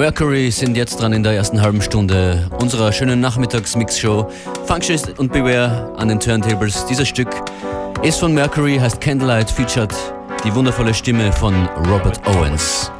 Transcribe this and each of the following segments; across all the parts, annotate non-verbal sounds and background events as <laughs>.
Mercury sind jetzt dran in der ersten halben Stunde unserer schönen Nachmittagsmix-Show. Functionist und Beware an den Turntables. Dieses Stück ist von Mercury, heißt Candlelight, featured die wundervolle Stimme von Robert Owens.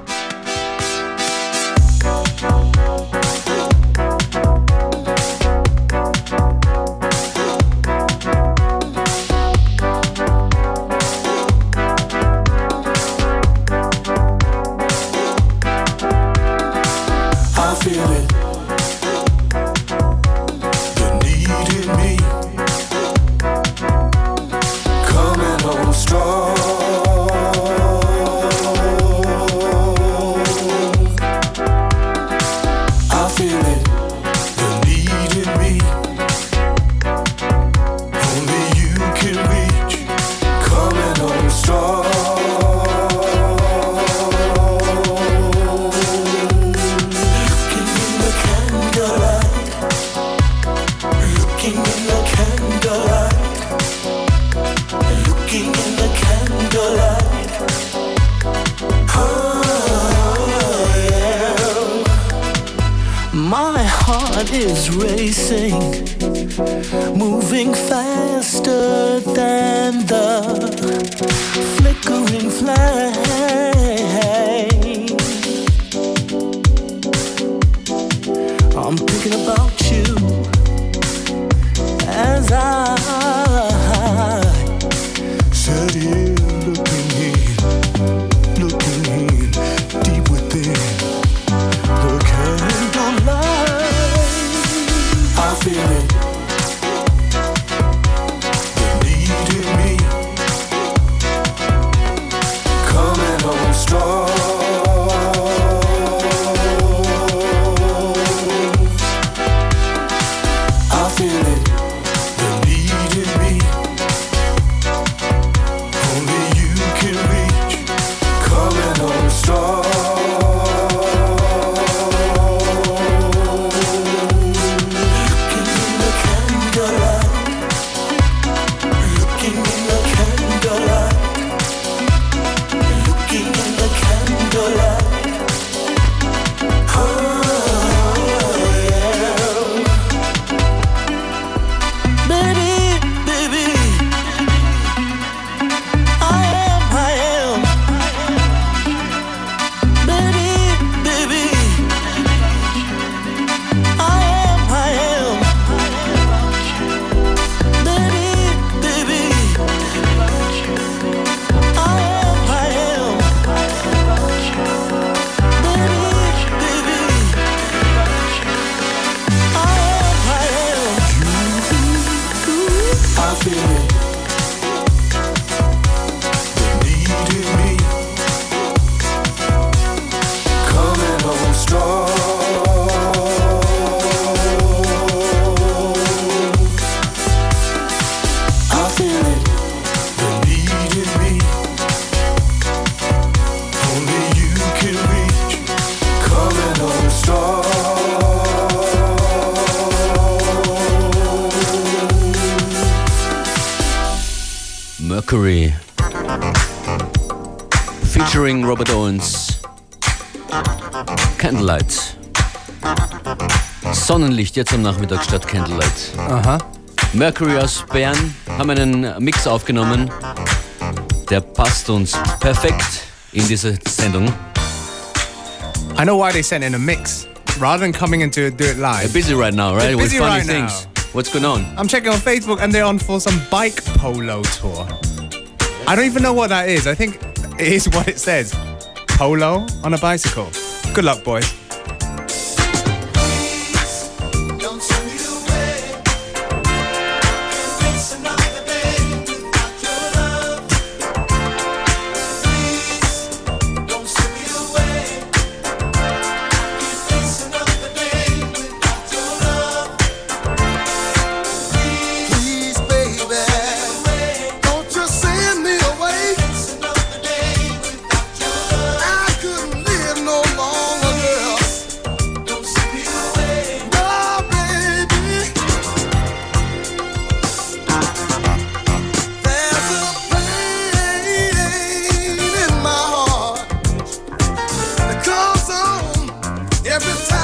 I'm thinking about you as I Sonnenlicht jetzt am Nachmittag statt Candlelight. Aha. Mercury aus Bern haben einen Mix aufgenommen. Der passt uns perfekt in diese Sendung. I know why they sent in a mix rather than coming in to do it live. They're busy right now, right? They're busy With funny right things. now. What's going on? I'm checking on Facebook and they're on for some bike polo tour. I don't even know what that is. I think it is what it says. Polo on a bicycle. Good luck, boys. every time.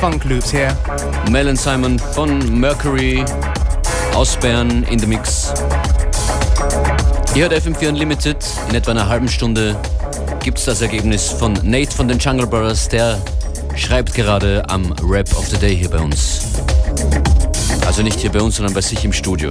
Funk loops here. Mel Simon von Mercury aus Bern in the Mix. Ihr hört FM4 Unlimited. In etwa einer halben Stunde gibt es das Ergebnis von Nate von den Jungle Brothers. Der schreibt gerade am Rap of the Day hier bei uns. Also nicht hier bei uns, sondern bei sich im Studio.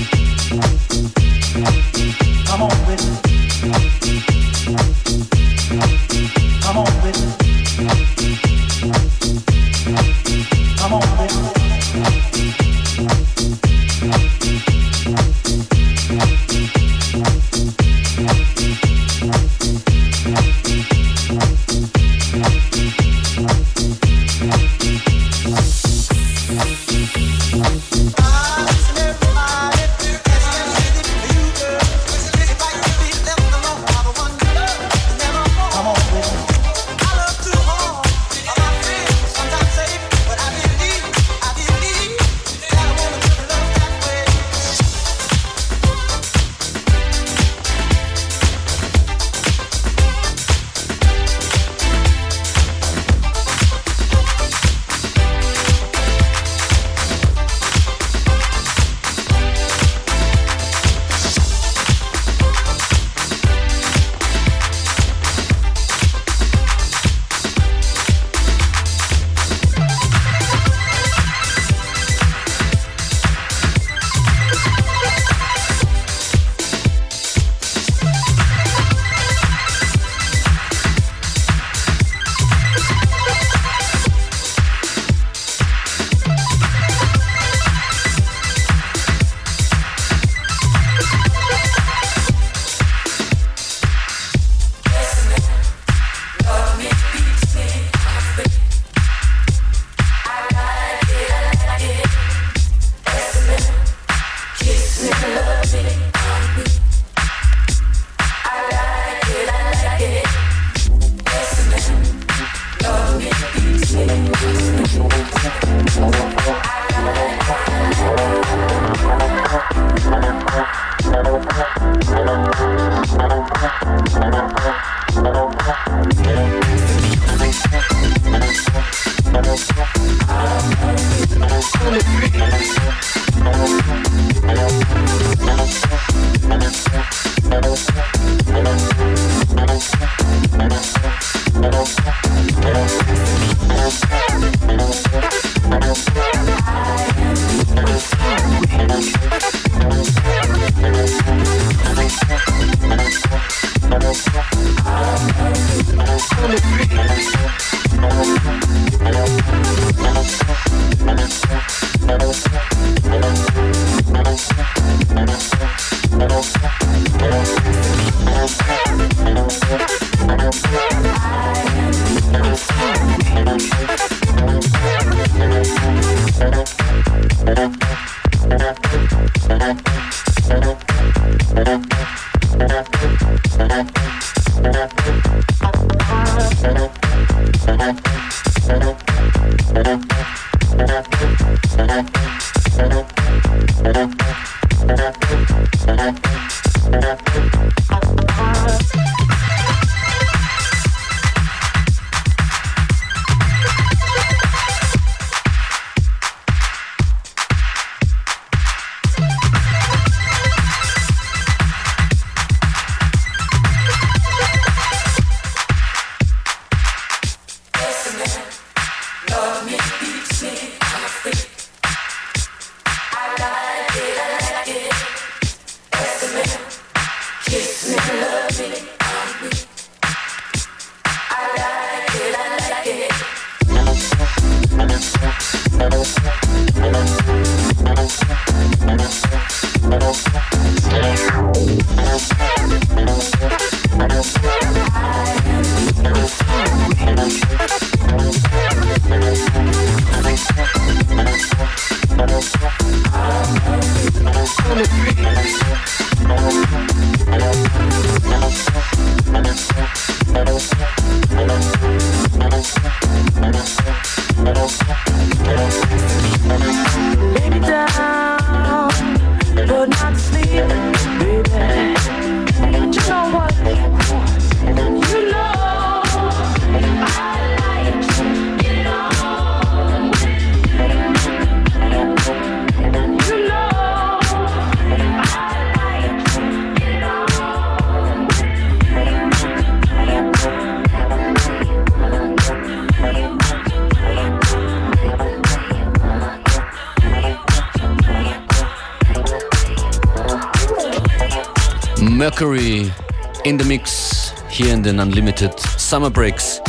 in the Mix hier in den Unlimited Summer Breaks.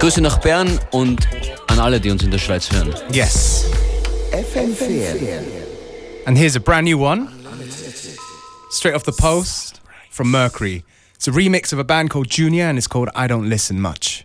Grüße nach Bern und an alle, die uns in der Schweiz hören. Yes. FM4. And here's a brand new one. Straight off the post from Mercury. It's a remix of a band called Junior and it's called I Don't Listen Much.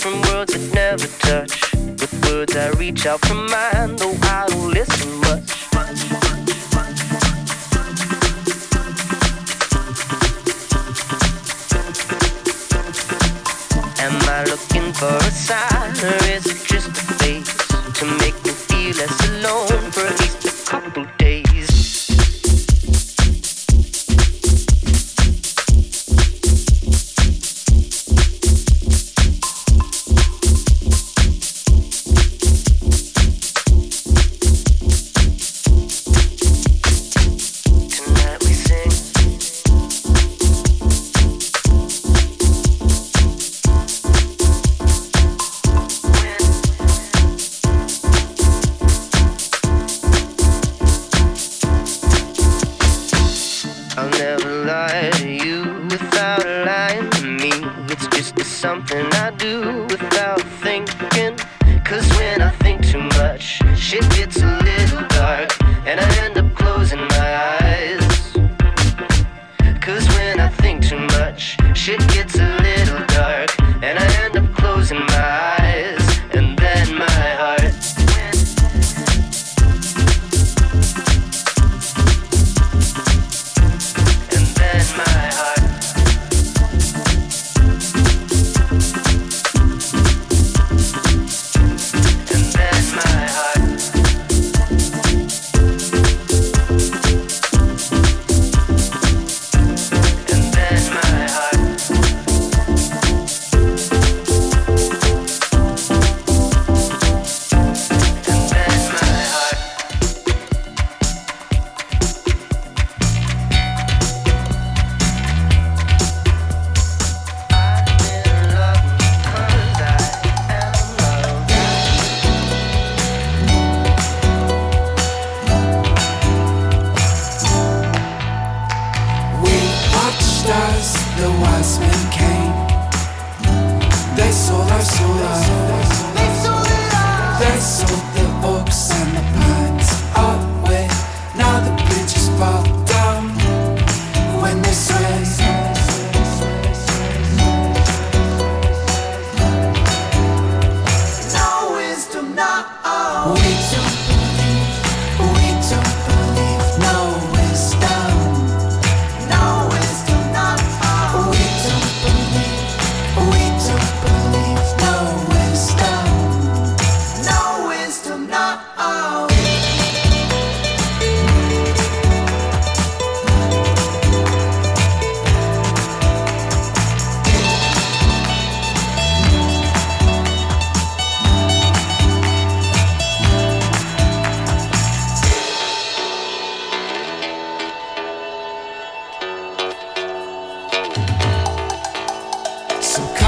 from words that never touch. With words I reach out for mine, though I don't listen much.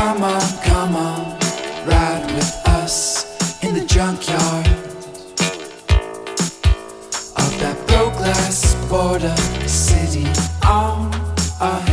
Come on, come on, ride with us in the junkyard of that broke glass border city on our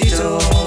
she told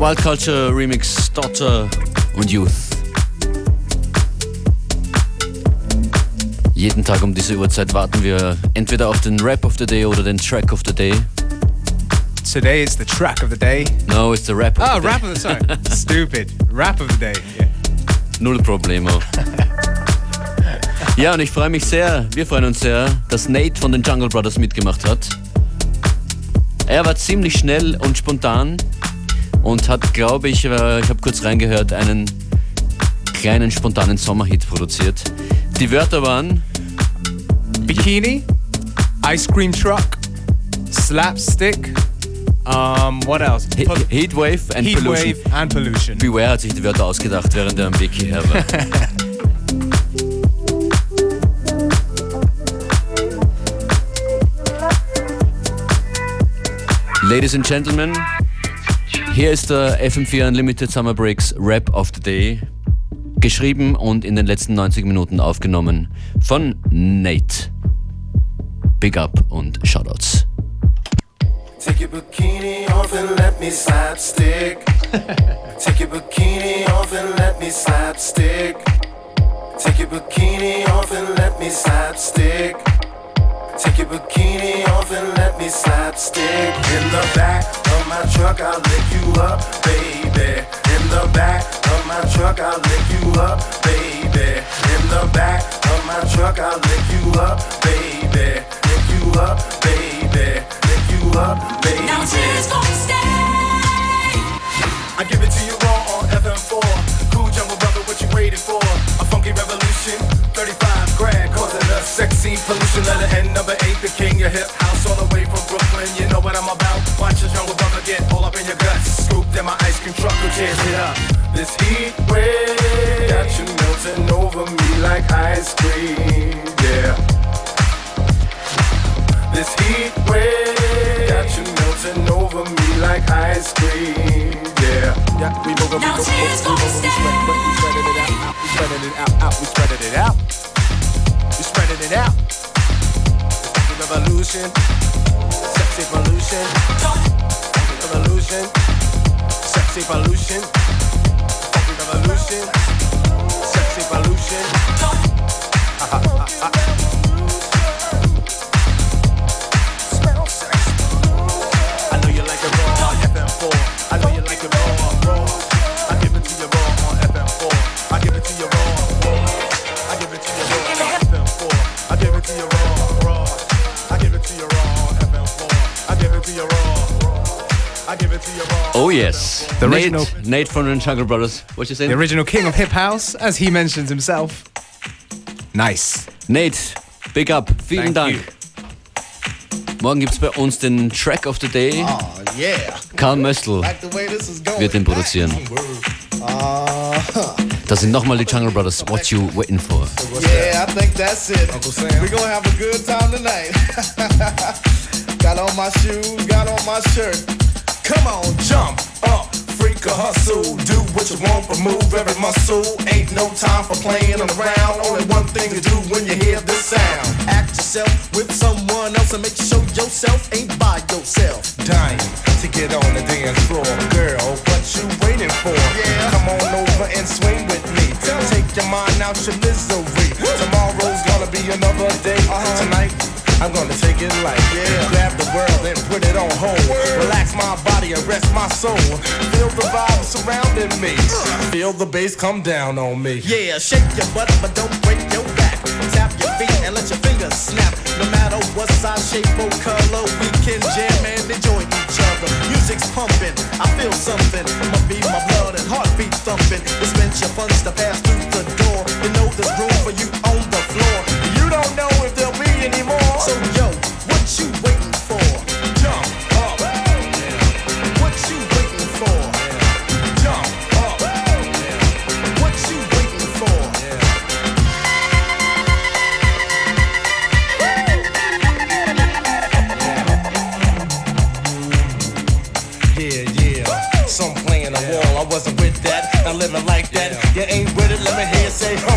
Der Wild Culture Remix Daughter und Youth. Jeden Tag um diese Uhrzeit warten wir entweder auf den Rap of the Day oder den Track of the Day. Today it's the track of the day. No, it's the Rap of Oh, the Day. rap of the sorry. <laughs> Stupid. Rap of the day. Yeah. Null Problemo. ja, und ich freue mich sehr, wir freuen uns sehr, dass Nate von den Jungle Brothers mitgemacht hat. Er war ziemlich schnell und spontan und hat, glaube ich, äh, ich habe kurz reingehört, einen kleinen spontanen Sommerhit produziert. Die Wörter waren Bikini, ice cream truck, slapstick. Um, what else? He- Heatwave and heat Pollution. wave and pollution. Beware hat sich die Wörter ausgedacht, während er am Weg hierher war. <laughs> Ladies and Gentlemen, hier ist der FM4 Unlimited Summer Breaks Rap of the Day. Geschrieben und in den letzten 90 Minuten aufgenommen von Nate. Big Up und Shoutouts. Take your bikini off and let me slapstick. <laughs> Take your bikini off and let me slapstick. Take your bikini off and let me slapstick. Take your bikini off and let me slapstick. In the back my truck, I'll lick you up, baby. In the back of my truck, I'll lick you up, baby. In the back of my truck, I'll lick you up, baby. Lick you up, baby. Lick you up, baby. Now tears gonna stay. I give it to you raw on FM4. Cool jungle brother, what you waiting for? A funky revolution, 35 grand, causing a sexy pollution. Letter N number eight, the king of hip house, all the way from Brooklyn. You know what I'm about. Watch your jungle brother get all up in your guts. Scooped in my ice cream truck, who tears it up? This heat wave got you melting over me like ice cream, yeah. This heat wave got you melting over me like ice cream, yeah. Yeah, we move Now tears gonna stay. we spreading it out, we spreading it out, out, we spreading it out. We spreading it out. Sexy revolution, sexy pollution, sexy revolution, sexy pollution, sexy revolution, sexy pollution. Oh yes. The Nate, original- Nate von den Jungle Brothers. What you The original king of hip house, as he mentions himself. Nice. Nate, big up. Vielen Thank Dank. you. Morgen gibt's bei uns den Track of the Day. Oh, yeah. Karl Möstl Like the way this is going. wird den produzieren. Uh, Das sind nochmal die Jungle Brothers. What you waiting for? Yeah, I think that's it. We're gonna have a good time tonight. <laughs> got on my shoes, got on my shirt. Come on, jump up, freak a hustle. Do what you want, but move every muscle. Ain't no time for playing around. Only one thing to do when you hear this sound. Act yourself with someone else and make sure yourself ain't by yourself. Dying to get on the dance floor. Girl, what you waiting for? Yeah. Come on over and swing with me. Take your mind out your misery. Tomorrow's gonna be another day. Uh-huh. Tonight, I'm gonna take it light. Yeah. Grab the world and put it on hold. Relax my body and rest my soul. Feel the vibe surrounding me. Feel the bass come down on me. Yeah, shake your butt, but don't break your back. Tap your feet and let your fingers snap. No matter what size, shape, or color, we can jam and enjoy each other. Music's pumping, I feel something. My beat, my blood, and heartbeat thumping. Dispense your funds to pass through the You know there's room for you on the floor. You don't know if there'll be any more. So yo, what you me hear you say ho.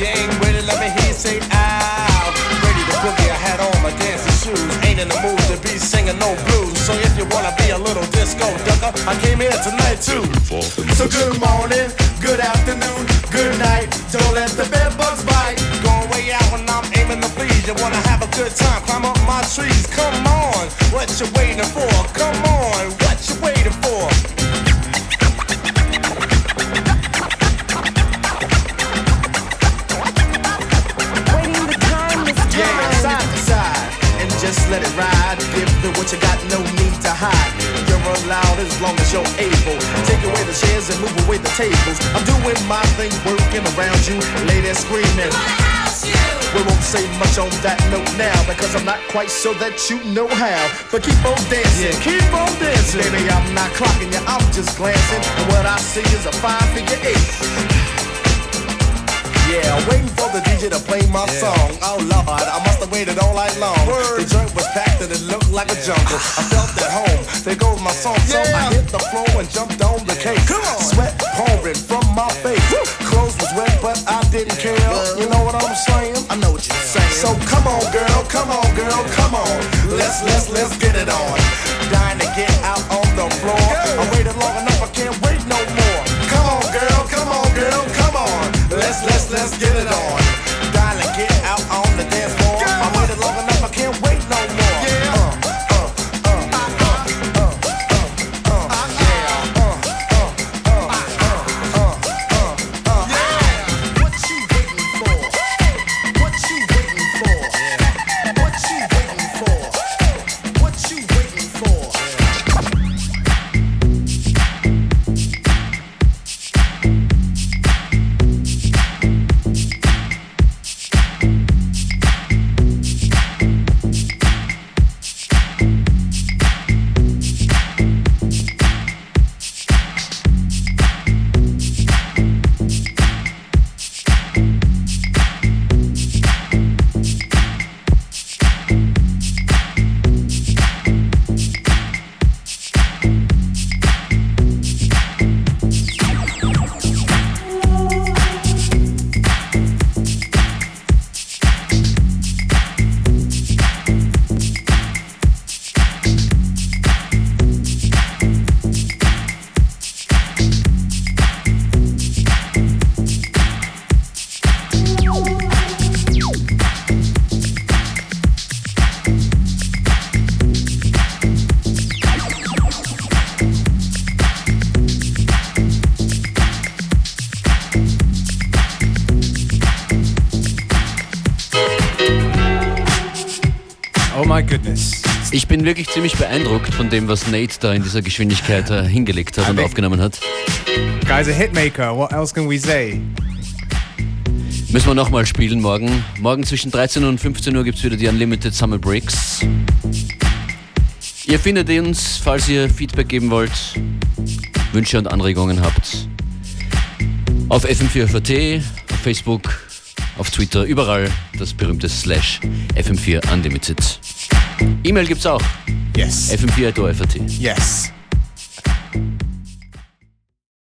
You ain't ready, let me hear you say ow. Ready to boogie, I had on my dancing shoes. Ain't in the mood to be singing no blues. So if you wanna be a little disco ducker, I came here tonight too. So good morning, good afternoon, good night. Don't let the bed bugs bite. Going way out when I'm aiming to please. You wanna have a good time, climb up my trees. Come on, what you waiting for? Come on, the chairs and move away the tables. I'm doing my thing, working around you, ladies screaming. We won't say much on that note now because I'm not quite sure that you know how. But keep on dancing, keep on dancing. Baby, I'm not clocking you, I'm just glancing. And what I see is a five figure eight. Yeah, waiting for the DJ to play my song. Oh Lord, I must have waited all night long. The joint was packed and it looked like a jungle. I felt at home. There goes my song. So I hit the floor and jumped on the cake. Come on. Sweat pouring from my face. Clothes was wet, but I didn't care. You know what I'm saying? I know what you're saying. So come on, girl, come on, girl, come on. Let's let's let's get it on. Dying to get out on the floor. I waited long enough, I can't wait no more. Come on, girl, come on, girl. Let's let's let's get it on. Bin wirklich ziemlich beeindruckt von dem, was Nate da in dieser Geschwindigkeit äh, hingelegt hat und think- aufgenommen hat. Guy's a hitmaker. What else can we say? Müssen wir nochmal spielen morgen. Morgen zwischen 13 und 15 Uhr gibt es wieder die Unlimited Summer Breaks. Ihr findet uns, falls ihr Feedback geben wollt, Wünsche und Anregungen habt, Auf FM4FAT, auf Facebook, auf Twitter, überall das berühmte Slash FM4 Unlimited. E-Mail gibt's auch. Yes. FM4.at. Yes.